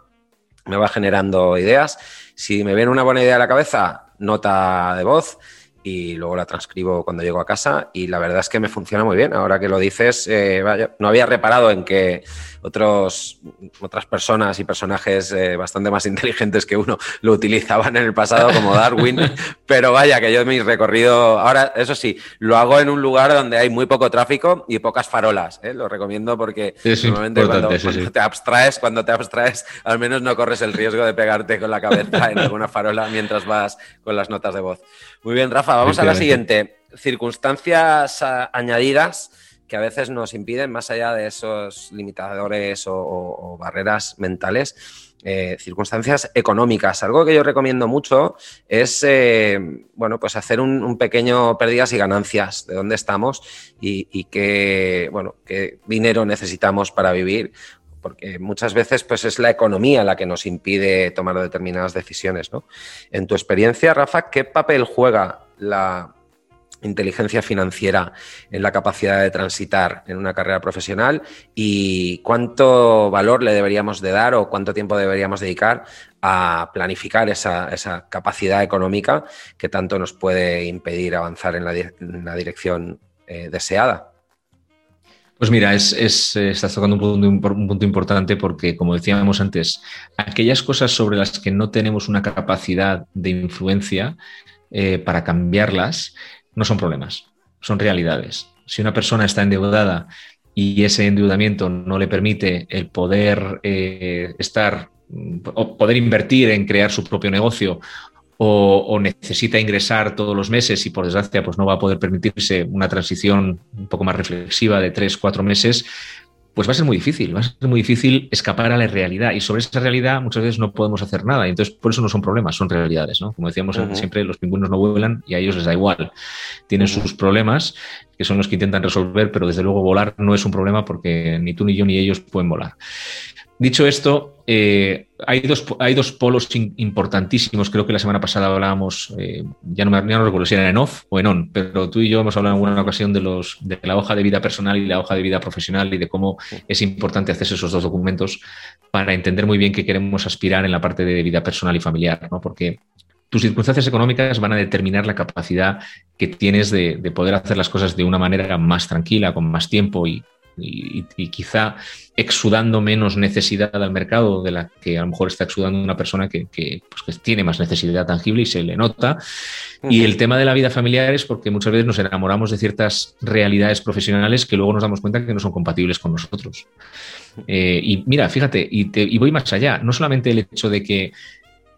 Me va generando ideas. Si me viene una buena idea a la cabeza, nota de voz y luego la transcribo cuando llego a casa y la verdad es que me funciona muy bien. Ahora que lo dices, eh, no había reparado en que otros, otras personas y personajes eh, bastante más inteligentes que uno lo utilizaban en el pasado como Darwin, pero vaya que yo mi recorrido, ahora eso sí, lo hago en un lugar donde hay muy poco tráfico y pocas farolas. ¿eh? Lo recomiendo porque normalmente cuando, te abstraes, cuando te abstraes, al menos no corres el riesgo de pegarte con la cabeza en alguna farola mientras vas con las notas de voz. Muy bien, Rafa, vamos a la siguiente. Circunstancias añadidas que a veces nos impiden, más allá de esos limitadores o, barreras mentales, eh, circunstancias económicas. Algo que yo recomiendo mucho es eh, bueno, pues hacer un, pequeño pérdidas y ganancias de dónde estamos y, qué, bueno, qué dinero necesitamos para vivir. Porque muchas veces pues, es la economía la que nos impide tomar determinadas decisiones. ¿no? En tu experiencia, Rafa, ¿qué papel juega la, inteligencia financiera en la capacidad de transitar en una carrera profesional y cuánto valor le deberíamos de dar o cuánto tiempo deberíamos dedicar a planificar esa, capacidad económica que tanto nos puede impedir avanzar en la, dirección eh, deseada. Pues mira, es, estás tocando un punto, importante porque, como decíamos antes, aquellas cosas sobre las que no tenemos una capacidad de influencia eh, para cambiarlas, no son problemas, son realidades. Si una persona está endeudada y ese endeudamiento no le permite el poder eh, estar o poder invertir en crear su propio negocio o, necesita ingresar todos los meses y por desgracia pues no va a poder permitirse una transición un poco más reflexiva de tres, cuatro meses, pues va a ser muy difícil, va a ser muy difícil escapar a la realidad y sobre esa realidad muchas veces no podemos hacer nada y entonces por eso no son problemas, son realidades, ¿no? Como decíamos siempre, los pingüinos no vuelan y a ellos les da igual. Tienen sus problemas que son los que intentan resolver, pero desde luego volar no es un problema porque ni tú ni yo ni ellos pueden volar. Dicho esto, eh, hay, dos, hay dos polos importantísimos. Creo que la semana pasada hablábamos, eh, ya, no me, no recuerdo si era en off o en on, pero tú y yo hemos hablado en alguna ocasión de, los, de la hoja de vida personal y la hoja de vida profesional y de cómo es importante hacerse esos dos documentos para entender muy bien qué queremos aspirar en la parte de vida personal y familiar, ¿no? Porque tus circunstancias económicas van a determinar la capacidad que tienes de, de, poder hacer las cosas de una manera más tranquila, con más tiempo y, y, quizá exudando menos necesidad al mercado de la que a lo mejor está exudando una persona que, pues, tiene más necesidad tangible y se le nota. Y el tema de la vida familiar es porque muchas veces nos enamoramos de ciertas realidades profesionales que luego nos damos cuenta que no son compatibles con nosotros. Eh, y mira, fíjate, y, voy más allá, no solamente el hecho de que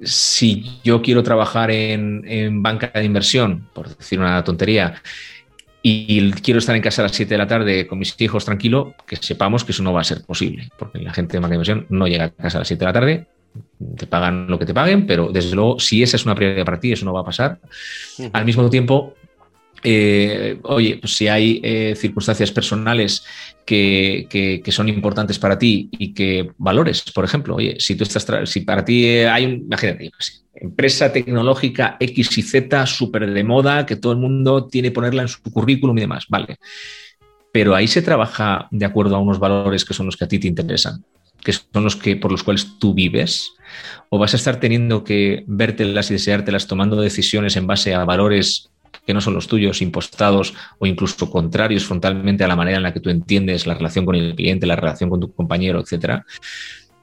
si yo quiero trabajar en, en banca de inversión, por decir una tontería, y quiero estar en casa a las 7 de la tarde con mis hijos tranquilo, que sepamos que eso no va a ser posible, porque la gente de máquina de inversión no llega a casa a las 7 de la tarde, te pagan lo que te paguen, pero desde luego, si esa es una prioridad para ti, eso no va a pasar. Al mismo tiempo, eh, oye, pues si hay eh, circunstancias personales que, son importantes para ti y que valores, por ejemplo, oye, si tú estás, si para ti hay un, imagínate, empresa tecnológica X y Z súper de moda, que todo el mundo tiene que ponerla en su currículum y demás, vale. Pero ahí se trabaja de acuerdo a unos valores que son los que a ti te interesan, que son los que por los cuales tú vives, o vas a estar teniendo que vértelas y deseártelas tomando decisiones en base a valores que no son los tuyos, impostados o incluso contrarios frontalmente a la manera en la que tú entiendes la relación con el cliente, la relación con tu compañero, etcétera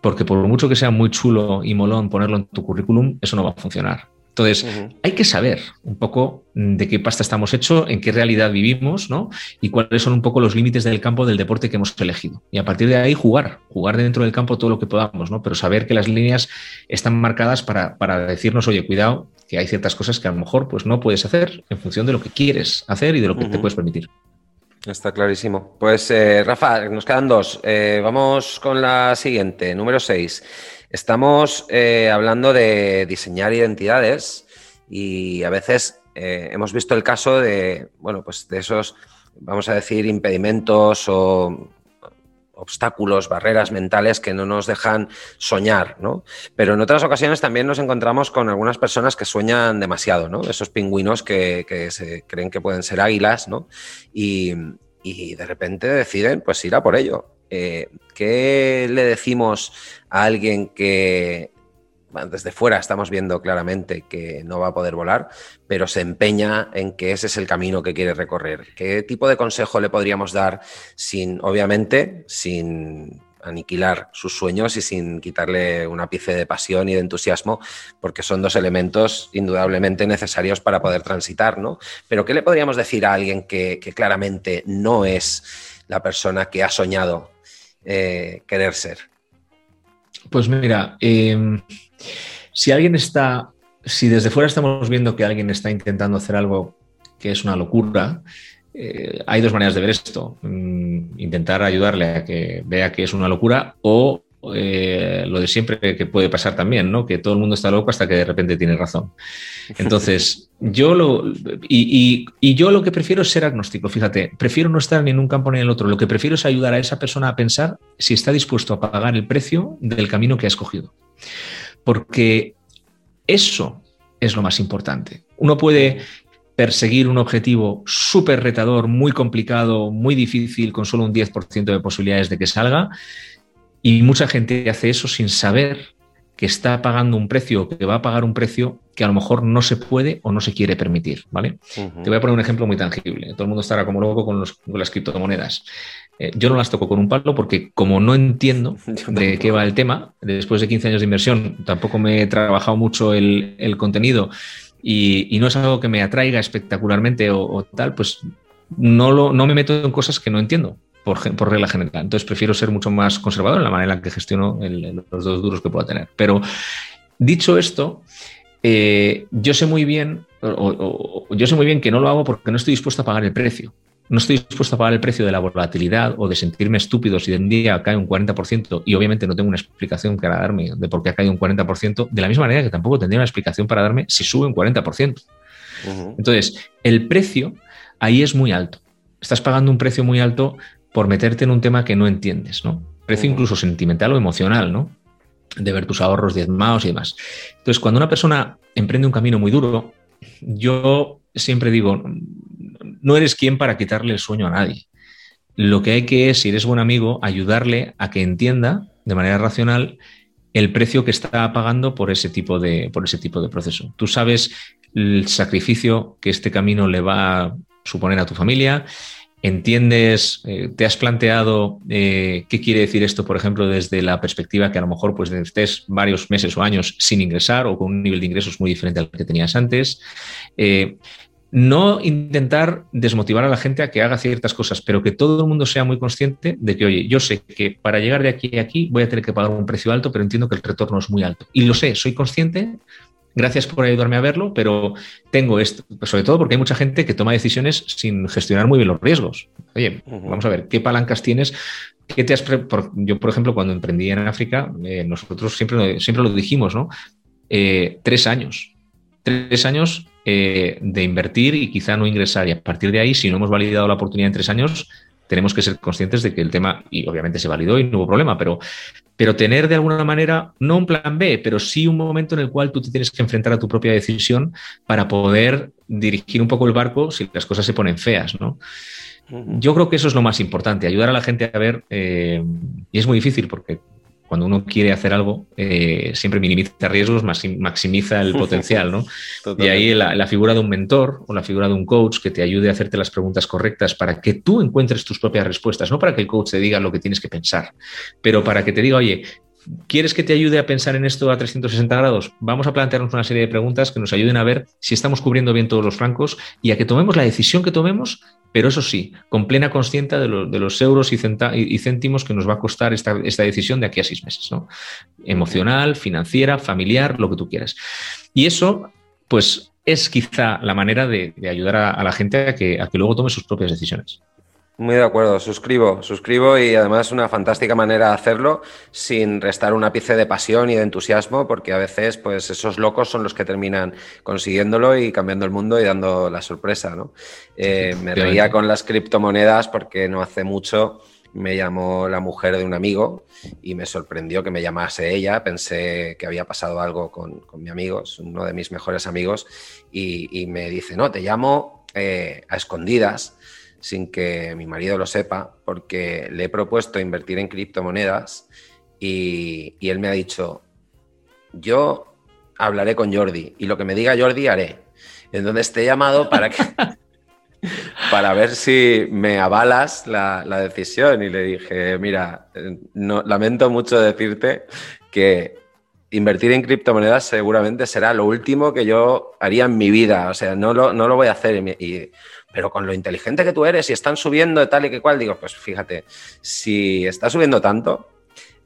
porque por mucho que sea muy chulo y molón ponerlo en tu currículum, eso no va a funcionar. Entonces, hay que saber un poco de qué pasta estamos hechos, en qué realidad vivimos, ¿no? Y cuáles son un poco los límites del campo del deporte que hemos elegido. Y a partir de ahí jugar, jugar dentro del campo todo lo que podamos, ¿no? Pero saber que las líneas están marcadas para, para decirnos, oye, cuidado, que hay ciertas cosas que a lo mejor pues, no puedes hacer en función de lo que quieres hacer y de lo que te puedes permitir. Está clarísimo. Pues eh, Rafa, nos quedan dos. Eh, vamos con la siguiente, número 6. Estamos eh, hablando de diseñar identidades y a veces hemos visto el caso de, bueno, pues de esos, vamos a decir, impedimentos o obstáculos, barreras mentales que no nos dejan soñar, ¿no? Pero en otras ocasiones también nos encontramos con algunas personas que sueñan demasiado, ¿no? Esos pingüinos que, se creen que pueden ser águilas, ¿no? Y, de repente deciden pues ir a por ello. Eh, ¿Qué le decimos a alguien que desde fuera estamos viendo claramente que no va a poder volar, pero se empeña en que ese es el camino que quiere recorrer. ¿Qué tipo de consejo le podríamos dar sin, obviamente, sin aniquilar sus sueños y sin quitarle una ápice de pasión y de entusiasmo, porque son dos elementos indudablemente necesarios para poder transitar, ¿no? Pero ¿qué le podríamos decir a alguien que, claramente no es la persona que ha soñado eh, querer ser? Pues mira, em, si alguien está, si desde fuera estamos viendo que alguien está intentando hacer algo que es una locura, eh, hay dos maneras de ver esto. Mm, intentar ayudarle a que vea que es una locura o eh, lo de siempre que puede pasar también, ¿no? Que todo el mundo está loco hasta que de repente tiene razón. Entonces, yo lo. Y, y, yo lo que prefiero es ser agnóstico, fíjate, prefiero no estar ni en un campo ni en el otro. Lo que prefiero es ayudar a esa persona a pensar si está dispuesto a pagar el precio del camino que ha escogido porque eso es lo más importante. Uno puede perseguir un objetivo súper retador, muy complicado, muy difícil, con solo un 10% de posibilidades de que salga, y mucha gente hace eso sin saber que está pagando un precio, que va a pagar un precio que a lo mejor no se puede o no se quiere permitir, ¿vale? Te voy a poner un ejemplo muy tangible. Todo el mundo estará como loco con, con las criptomonedas. Eh, yo no las toco con un palo porque como no entiendo de qué va el tema, después de 15 años de inversión, tampoco me he trabajado mucho el, contenido y, no es algo que me atraiga espectacularmente o, tal, pues no, lo, no me meto en cosas que no entiendo. Por, regla general. Entonces prefiero ser mucho más conservador en la manera en la que gestiono los dos duros que pueda tener. Pero dicho esto, eh, yo sé muy bien, yo sé muy bien que no lo hago porque no estoy dispuesto a pagar el precio no estoy dispuesto a pagar el precio de la volatilidad o de sentirme estúpido si de un día cae un 40% y obviamente no tengo una explicación para darme de por qué ha caído un 40%, de la misma manera que tampoco tendría una explicación para darme si sube un 40%. Entonces, el precio ahí es muy alto. Estás pagando un precio muy alto por meterte en un tema que no entiendes, ¿no? precio incluso sentimental o emocional, ¿no? De ver tus ahorros diezmados y demás. Entonces, cuando una persona emprende un camino muy duro, yo siempre digo, no eres quien para quitarle el sueño a nadie. Lo que hay que es, si eres buen amigo, ayudarle a que entienda de manera racional el precio que está pagando por ese tipo de, por ese tipo de proceso. Tú sabes el sacrificio que este camino le va a suponer a tu familia, entiendes, eh, te has planteado eh, qué quiere decir esto, por ejemplo, desde la perspectiva que a lo mejor pues estés varios meses o años sin ingresar o con un nivel de ingresos muy diferente al que tenías antes. Eh, no intentar desmotivar a la gente a que haga ciertas cosas, pero que todo el mundo sea muy consciente de que, oye, yo sé que para llegar de aquí a aquí voy a tener que pagar un precio alto, pero entiendo que el retorno es muy alto. Y lo sé, soy consciente. Gracias por ayudarme a verlo, pero tengo esto, sobre todo porque hay mucha gente que toma decisiones sin gestionar muy bien los riesgos. Oye, vamos a ver, ¿qué palancas tienes? ¿Qué te has yo, por ejemplo, cuando emprendí en África, eh, nosotros siempre, siempre lo dijimos, ¿no? Eh, tres años. Tres años eh, de invertir y quizá no ingresar. Y a partir de ahí, si no hemos validado la oportunidad en tres años, tenemos que ser conscientes de que el tema, y obviamente se validó y no hubo problema, pero, pero tener de alguna manera, no un plan B, pero sí un momento en el cual tú te tienes que enfrentar a tu propia decisión para poder dirigir un poco el barco si las cosas se ponen feas, ¿no? Yo creo que eso es lo más importante, ayudar a la gente a ver, eh, y es muy difícil porque cuando uno quiere hacer algo, eh, siempre minimiza riesgos, maximiza el potencial, ¿no? y ahí la, figura de un mentor o la figura de un coach que te ayude a hacerte las preguntas correctas para que tú encuentres tus propias respuestas, no para que el coach te diga lo que tienes que pensar, pero para que te diga, oye, ¿Quieres que te ayude a pensar en esto a 360 grados? Vamos a plantearnos una serie de preguntas que nos ayuden a ver si estamos cubriendo bien todos los francos y a que tomemos la decisión que tomemos pero eso sí, con plena consciente de, los euros y, céntimos que nos va a costar esta, decisión de aquí a seis meses, ¿no? Emocional, financiera, familiar, lo que tú quieras. Y eso, pues, es quizá la manera de, ayudar a, la gente a que luego tome sus propias decisiones. Muy de acuerdo, suscribo, suscribo y además una fantástica manera de hacerlo sin restar un ápice de pasión y de entusiasmo, porque a veces pues esos locos son los que terminan consiguiéndolo y cambiando el mundo y dando la sorpresa, ¿no? Eh, me reía con las criptomonedas porque no hace mucho me llamó la mujer de un amigo y me sorprendió que me llamase ella. Pensé que había pasado algo con, mi amigo, es uno de mis mejores amigos, y, me dice, no, te llamo eh, a escondidas sin que mi marido lo sepa, porque le he propuesto invertir en criptomonedas y, él me ha dicho, yo hablaré con Jordi y lo que me diga Jordi haré. Entonces te he llamado para que... para ver si me avalas la, decisión y le dije, mira, no, lamento mucho decirte que invertir en criptomonedas seguramente será lo último que yo haría en mi vida, o sea, no lo, no lo voy a hacer. Y, pero con lo inteligente que tú eres y están subiendo de tal y que cual, digo, pues fíjate, si está subiendo tanto,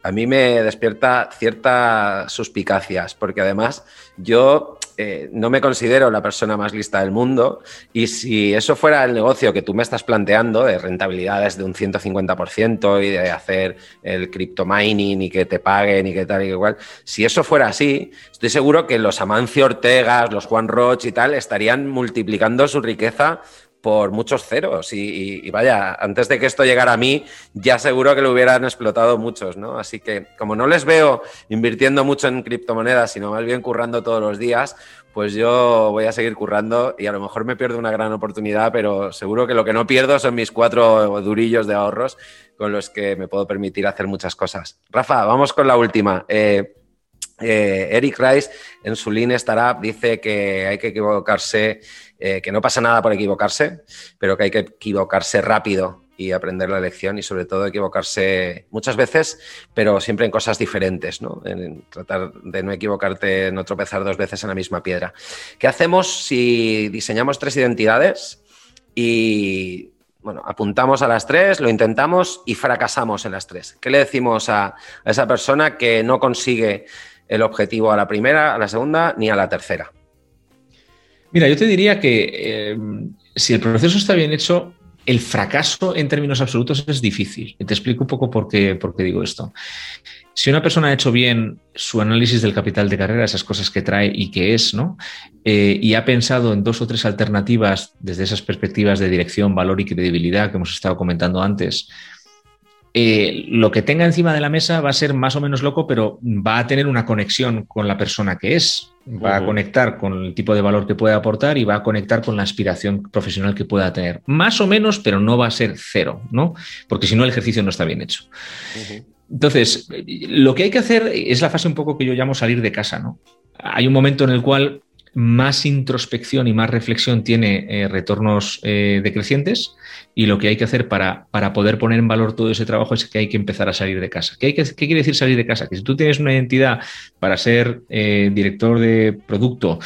a mí me despierta ciertas suspicacias, porque además yo eh, no me considero la persona más lista del mundo y si eso fuera el negocio que tú me estás planteando de rentabilidades de un 150% y de hacer el crypto mining y que te paguen y que tal y que cual, si eso fuera así, estoy seguro que los Amancio Ortegas, los Juan Roch y tal estarían multiplicando su riqueza por muchos ceros. Y, vaya, antes de que esto llegara a mí, ya seguro que lo hubieran explotado muchos, ¿no? Así que como no les veo invirtiendo mucho en criptomonedas, sino más bien currando todos los días, pues yo voy a seguir currando y a lo mejor me pierdo una gran oportunidad, pero seguro que lo que no pierdo son mis cuatro durillos de ahorros con los que me puedo permitir hacer muchas cosas. Rafa, vamos con la última. Eh, eh, Eric Rice en su Lean Startup dice que hay que equivocarse eh, que no pasa nada por equivocarse, pero que hay que equivocarse rápido y aprender la lección y sobre todo equivocarse muchas veces, pero siempre en cosas diferentes, ¿no? En tratar de no equivocarte, no tropezar dos veces en la misma piedra. ¿Qué hacemos si diseñamos tres identidades y bueno, apuntamos a las tres, lo intentamos y fracasamos en las tres? ¿Qué le decimos a, a esa persona que no consigue el objetivo a la primera, a la segunda ni a la tercera? Mira, yo te diría que eh, si el proceso está bien hecho, el fracaso en términos absolutos es difícil. Te explico un poco por qué, por qué digo esto. Si una persona ha hecho bien su análisis del capital de carrera, esas cosas que trae y que es, ¿no? Eh, y ha pensado en dos o tres alternativas desde esas perspectivas de dirección, valor y credibilidad que hemos estado comentando antes, eh, lo que tenga encima de la mesa va a ser más o menos loco, pero va a tener una conexión con la persona que es, va a conectar con el tipo de valor que puede aportar y va a conectar con la aspiración profesional que pueda tener. Más o menos, pero no va a ser cero, ¿no? Porque si no el ejercicio no está bien hecho. Entonces, lo que hay que hacer es la fase un poco que yo llamo salir de casa, ¿no? Hay un momento en el cual más introspección y más reflexión tiene eh, retornos eh, decrecientes y lo que hay que hacer para, para, poder poner en valor todo ese trabajo es que hay que empezar a salir de casa. ¿Qué, hay que, qué quiere decir salir de casa? Que si tú tienes una identidad para ser eh, director de producto,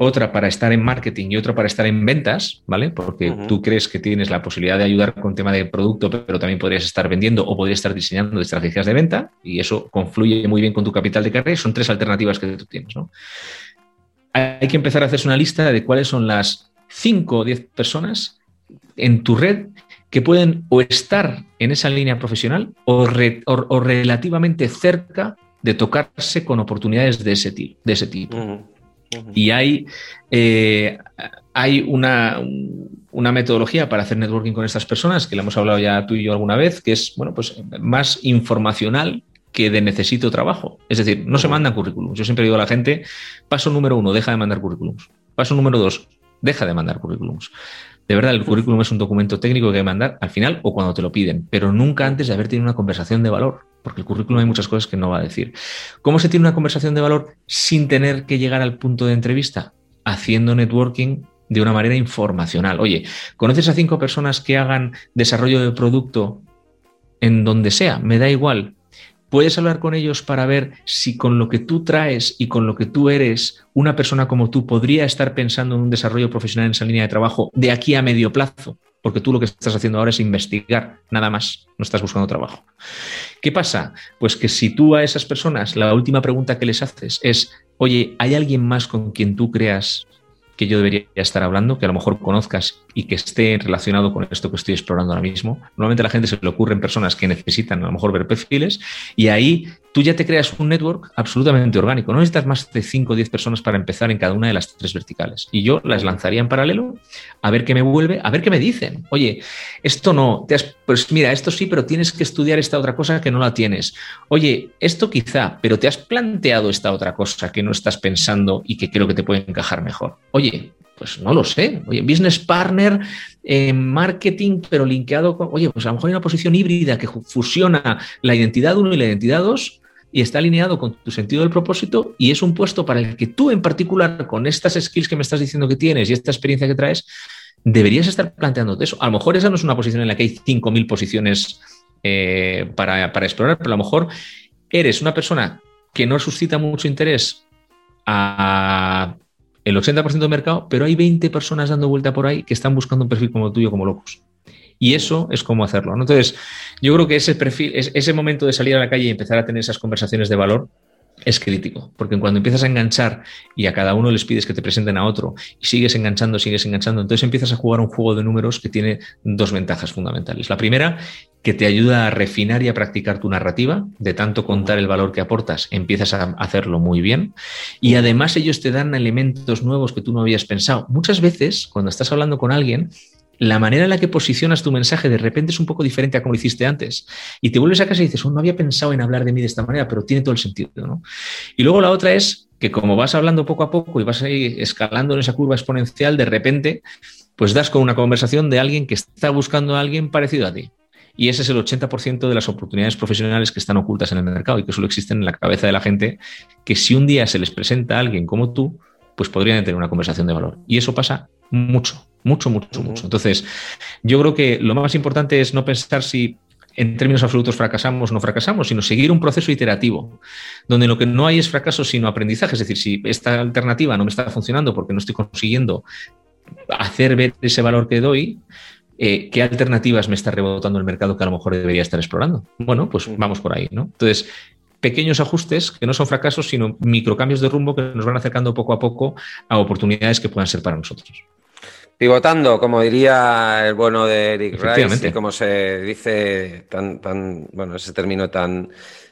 otra para estar en marketing y otra para estar en ventas, ¿vale? Porque tú crees que tienes la posibilidad de ayudar con tema de producto, pero también podrías estar vendiendo o podrías estar diseñando estrategias de venta y eso confluye muy bien con tu capital de carrera. Son tres alternativas que tú tienes, ¿no? Hay que empezar a hacerse una lista de cuáles son las 5 o 10 personas en tu red que pueden o estar en esa línea profesional o, relativamente cerca de tocarse con oportunidades de ese, de ese tipo. Y hay, eh, hay una, una, metodología para hacer networking con estas personas, que la hemos hablado ya tú y yo alguna vez, que es bueno, pues más informacional que de necesito trabajo. Es decir, no se mandan currículums. Yo siempre digo a la gente, paso número uno, deja de mandar currículums. Paso número dos, deja de mandar currículums. De verdad, el currículum es un documento técnico que hay que mandar al final o cuando te lo piden, pero nunca antes de haber tenido una conversación de valor, porque el currículum hay muchas cosas que no va a decir. ¿Cómo se tiene una conversación de valor sin tener que llegar al punto de entrevista? Haciendo networking de una manera informacional. Oye, ¿conoces a cinco personas que hagan desarrollo de producto en donde sea? Me da igual. Puedes hablar con ellos para ver si con lo que tú traes y con lo que tú eres, una persona como tú podría estar pensando en un desarrollo profesional en esa línea de trabajo de aquí a medio plazo, porque tú lo que estás haciendo ahora es investigar, nada más, no estás buscando trabajo. ¿Qué pasa? Pues que si tú a esas personas la última pregunta que les haces es, oye, ¿hay alguien más con quien tú creas que yo debería estar hablando, que a lo mejor conozcas y que esté relacionado con esto que estoy explorando ahora mismo. Normalmente a la gente se le ocurren personas que necesitan a lo mejor ver perfiles y ahí tú ya te creas un network absolutamente orgánico. No necesitas más de 5 o 10 personas para empezar en cada una de las tres verticales. Y yo las lanzaría en paralelo a ver qué me vuelve, a ver qué me dicen. Oye, esto no, te pues mira, esto sí, pero tienes que estudiar esta otra cosa que no la tienes. Oye, esto quizá, pero te has planteado esta otra cosa que no estás pensando y que creo que te puede encajar mejor. Oye, pues no lo sé. Oye, business partner en marketing, pero linkeado con. Oye, pues a lo mejor hay una posición híbrida que fusiona la identidad 1 y la identidad 2 y está alineado con tu sentido del propósito y es un puesto para el que tú en particular, con estas skills que me estás diciendo que tienes y esta experiencia que traes, deberías estar planteándote eso. A lo mejor esa no es una posición en la que hay 5.000 posiciones eh, para explorar, pero a lo mejor eres una persona que no suscita mucho interés a el 80% del mercado, pero hay 20 personas dando vuelta por ahí que están buscando un perfil como el tuyo, como locos. Y eso es cómo hacerlo. Entonces, yo creo que ese perfil, ese momento de salir a la calle y empezar a tener esas conversaciones de valor es crítico, porque cuando empiezas a enganchar y a cada uno les pides que te presenten a otro y sigues enganchando, sigues enganchando, entonces empiezas a jugar un juego de números que tiene dos ventajas fundamentales. La primera, que te ayuda a refinar y a practicar tu narrativa, de tanto contar el valor que aportas, empiezas a hacerlo muy bien y además ellos te dan elementos nuevos que tú no habías pensado. Muchas veces, cuando estás hablando con alguien, la manera en la que posicionas tu mensaje de repente es un poco diferente a como lo hiciste antes. Y te vuelves a casa y dices, oh, no había pensado en hablar de mí de esta manera, pero tiene todo el sentido. ¿no? Y luego la otra es que como vas hablando poco a poco y vas ahí escalando en esa curva exponencial, de repente, pues das con una conversación de alguien que está buscando a alguien parecido a ti. Y ese es el 80% de las oportunidades profesionales que están ocultas en el mercado y que solo existen en la cabeza de la gente, que si un día se les presenta a alguien como tú, pues podrían tener una conversación de valor. Y eso pasa mucho, mucho, mucho, mucho. Entonces, yo creo que lo más importante es no pensar si en términos absolutos fracasamos o no fracasamos, sino seguir un proceso iterativo, donde lo que no hay es fracaso, sino aprendizaje. Es decir, si esta alternativa no me está funcionando porque no estoy consiguiendo hacer ver ese valor que doy, eh, ¿qué alternativas me está rebotando el mercado que a lo mejor debería estar explorando? Bueno, pues vamos por ahí, ¿no? Entonces, pequeños ajustes que no son fracasos, sino microcambios de rumbo que nos van acercando poco a poco a oportunidades que puedan ser para nosotros. Pivotando, como diría el bueno de Eric Rice, y como se dice tan, tan, bueno, ese término tan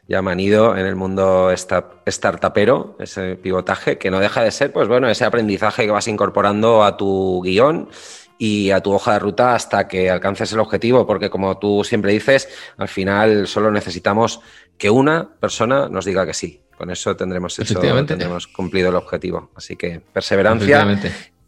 ya manido en el mundo startupero, ese pivotaje, que no deja de ser, pues bueno, ese aprendizaje que vas incorporando a tu guion y a tu hoja de ruta hasta que alcances el objetivo, porque como tú siempre dices, al final solo necesitamos que una persona nos diga que sí. Con eso tendremos hecho, tendremos cumplido el objetivo. Así que perseverancia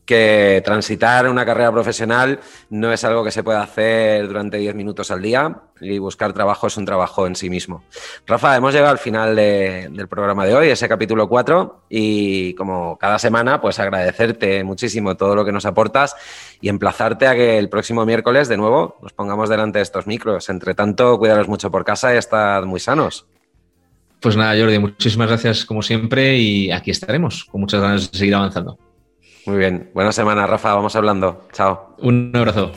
que transitar una carrera profesional no es algo que se pueda hacer durante 10 minutos al día y buscar trabajo es un trabajo en sí mismo. Rafa, hemos llegado al final del programa de hoy, ese capítulo 4, y como cada semana, pues agradecerte muchísimo todo lo que nos aportas y emplazarte a que el próximo miércoles de nuevo nos pongamos delante de estos micros. Entre tanto, cuidaros mucho por casa y estad muy sanos. Pues nada, Jordi, muchísimas gracias como siempre y aquí estaremos con muchas ganas de seguir avanzando. Muy bien. Buena semana, Rafa. Vamos hablando. Chao. Un abrazo.